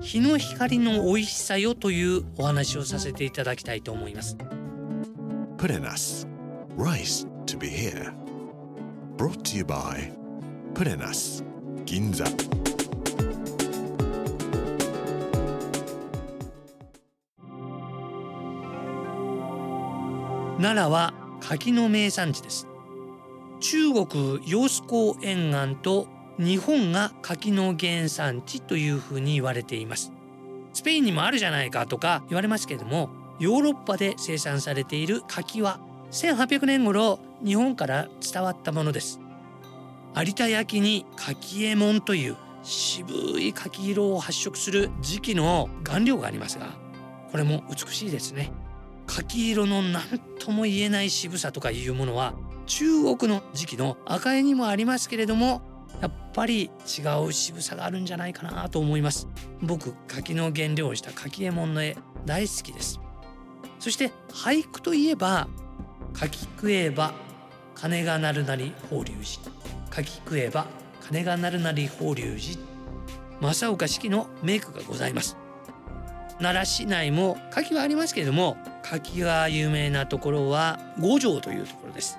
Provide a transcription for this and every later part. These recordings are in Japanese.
日の光の美味しさよというお話をさせていただきたいと思います。プレナス Rice to be here. Brought to you by プレナス銀座奈良は柿の名産地です。中国揚子江沿岸と日本が柿の原産地というふうに言われています。スペインにもあるじゃないかとか言われますけれどもヨーロッパで生産されている柿は1800年頃日本から伝わったものです。有田焼に柿右衛門という渋い柿色を発色する時期の顔料がありますがこれも美しいですね。柿色の何とも言えない渋さとかいうものは中国の時期の赤絵にもありますけれどもやっぱり違う渋さがあるんじゃないかなと思います。僕柿の原料をした柿右衛門の絵大好きです。そして俳句といえば柿食えば金が鳴るなり法隆寺。柿食えば金が鳴るなり法隆寺。正岡子規の名句がございます。奈良市内も柿はありますけれども柿が有名なところは五条というところです。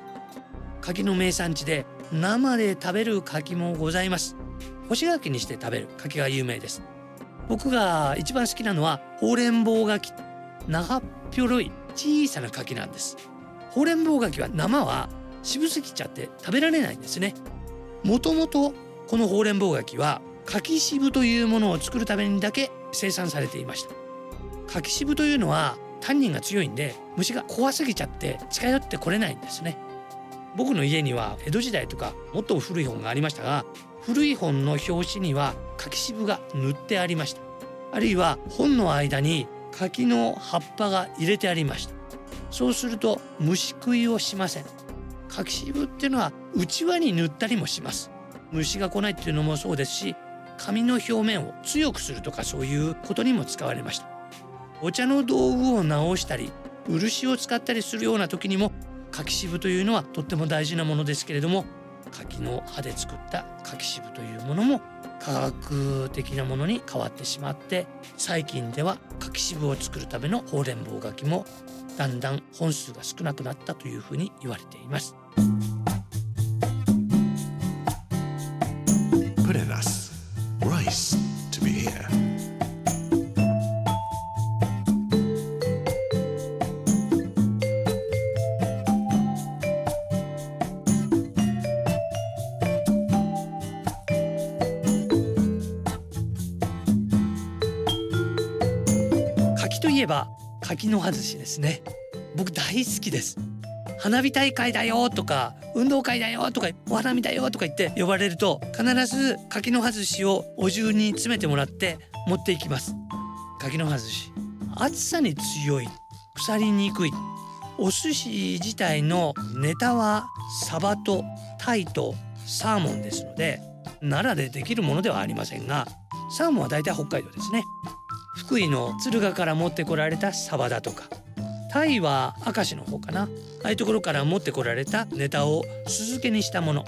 柿の名産地で生で食べる柿もございます。干し柿にして食べる柿が有名です。僕が一番好きなのはほうれんぼう柿。長っぴょろい小さな柿なんです。ほうれんぼう柿は生は渋すぎちゃって食べられないんですね。もともとこのほうれんぼう柿は柿渋というものを作るためにだけ生産されていました。柿渋というのはタンニンが強いんで虫が怖すぎちゃって近寄ってこれないんですね。僕の家には江戸時代とかもっと古い本がありましたが古い本の表紙には柿渋が塗ってありました。あるいは本の間に柿の葉っぱが入れてありました。そうすると虫食いをしません。柿渋っていうのは内輪に塗ったりもします。虫が来ないっていうのもそうですし紙の表面を強くするとかそういうことにも使われました。お茶の道具を直したり漆を使ったりするような時にも柿渋というのはとっても大事なものですけれども柿の葉で作った柿渋というものも科学的なものに変わってしまって最近では柿渋を作るためのほうれんぼう柿もだんだん本数が少なくなったというふうに言われています。いえば柿の葉寿司ですね。僕大好きです。花火大会だよとか運動会だよとかお花見だよとか言って呼ばれると必ず柿の葉寿司をお重に詰めてもらって持っていきます。柿の葉寿司。暑さに強い。腐りにくい。お寿司自体のネタはサバとタイとサーモンですので奈良でできるものではありませんがサーモンは大体北海道ですね。福井の敦賀から持ってこられたサバだとか。タイは明石の方かな。ああいうところから持ってこられたネタを酢漬けにしたもの。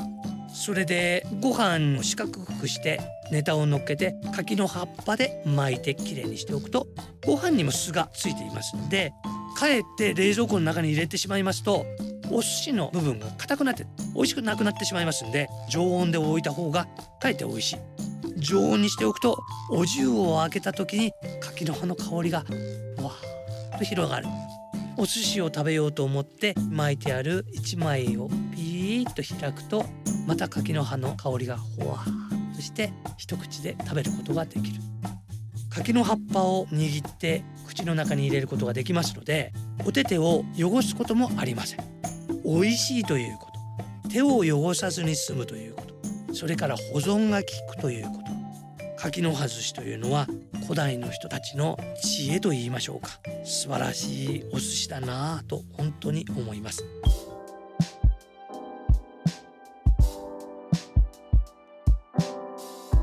それでご飯を四角くしてネタを乗っけて柿の葉っぱで巻いてきれいにしておくとご飯にも酢がついていますのでかえって冷蔵庫の中に入れてしまいますとお寿司の部分が硬くなって美味しくなくなってしまいますんで常温で置いた方がかえって美味しい。常温にしておくとお重を開けた時に柿の葉の香りがわーっと広がる。お寿司を食べようと思って巻いてある1枚をピーッと開くとまた柿の葉の香りがほわーっとして一口で食べることができる。柿の葉っぱを握って口の中に入れることができますのでお手手を汚すこともありません。美味しいということ。手を汚さずに済むということ。それから保存が効くということ。柿の外しというのは古代の人たちの知恵と言いましょうか。素晴らしいお寿司だなぁと本当に思います。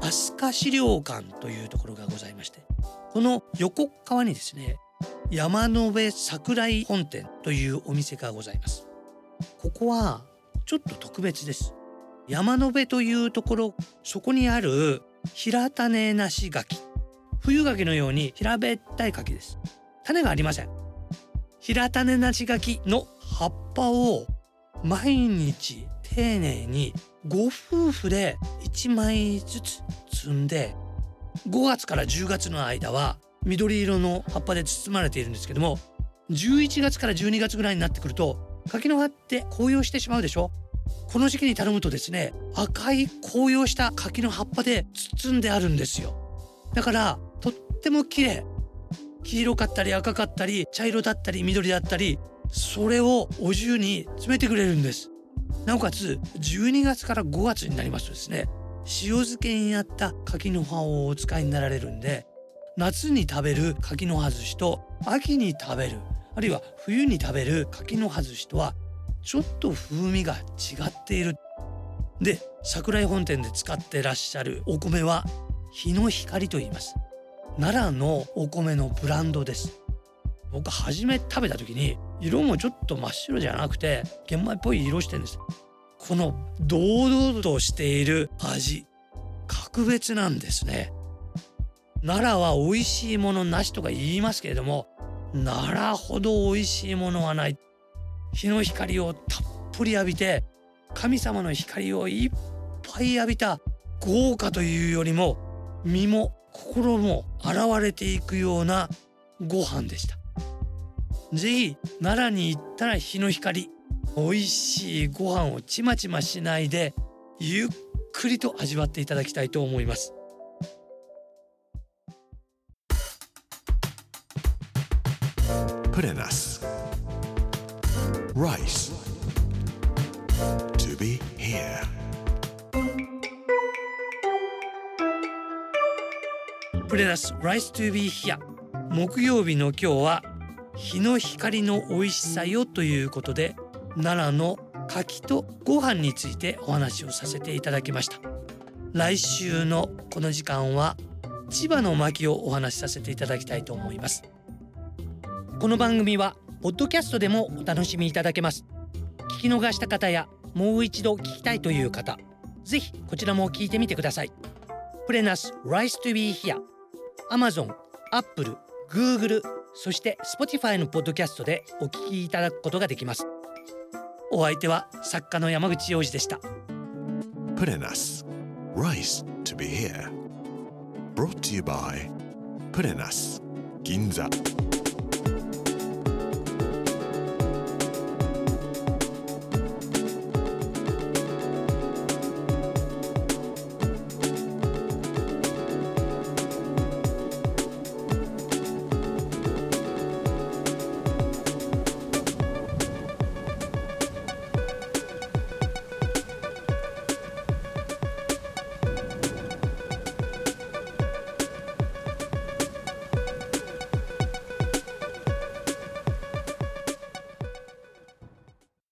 飛鳥資料館というところがございましてこの横側にですね山野辺桜井本店というお店がございます。ここはちょっと特別です。山野辺というところそこにある平種なし柿。冬柿のように平べったい柿です。種がありません。平種なし柿の葉っぱを毎日丁寧にご夫婦で1枚ずつ摘んで5月から10月の間は緑色の葉っぱで包まれているんですけども11月から12月ぐらいになってくると柿の葉って紅葉してしまうでしょ。この時期に頼むとですね赤い紅葉した柿の葉っぱで包んであるんですよ。だからとっても綺麗。黄色かったり赤かったり茶色だったり緑だったりそれをお重に詰めてくれるんです。なおかつ12月から5月になりますとですね塩漬けになった柿の葉をお使いになられるんで夏に食べる柿の葉寿司と秋に食べるあるいは冬に食べる柿の葉寿司とはちょっと風味が違っている。で桜井本店で使ってらっしゃるお米は日の光と言います。奈良のお米のブランドです。僕初め食べた時に色もちょっと真っ白じゃなくて玄米っぽい色してんです。この堂々としている味格別なんですね。奈良は美味しいものなしとか言いますけれども奈良ほど美味しいものはない。日の光をたっぷり浴びて神様の光をいっぱい浴びた豪華というよりも身も心も洗われていくようなご飯でしたぜひ奈良に行ったら日の光美味しいご飯をちまちましないでゆっくりと味わっていただきたいと思います Put in us. Rice. To be here. プレナス Rice to be here 木曜日の今日は日の光の美味しさよということで奈良の柿とご飯についてお話をさせていただきました来週のこの時間は千葉の巻をお話しさせていただきたいと思いますこの番組はポッドキャストでもお楽しみいただけます聞き逃した方やもう一度聞きたいという方ぜひこちらも聞いてみてくださいプレナス Rice to be here Amazon、Apple、Google そして Spotify のポッドキャストでお聞きいただくことができますお相手は作家の山口洋二でした Put in us. Rice to be here. Brought to you by Put in us. Ginza.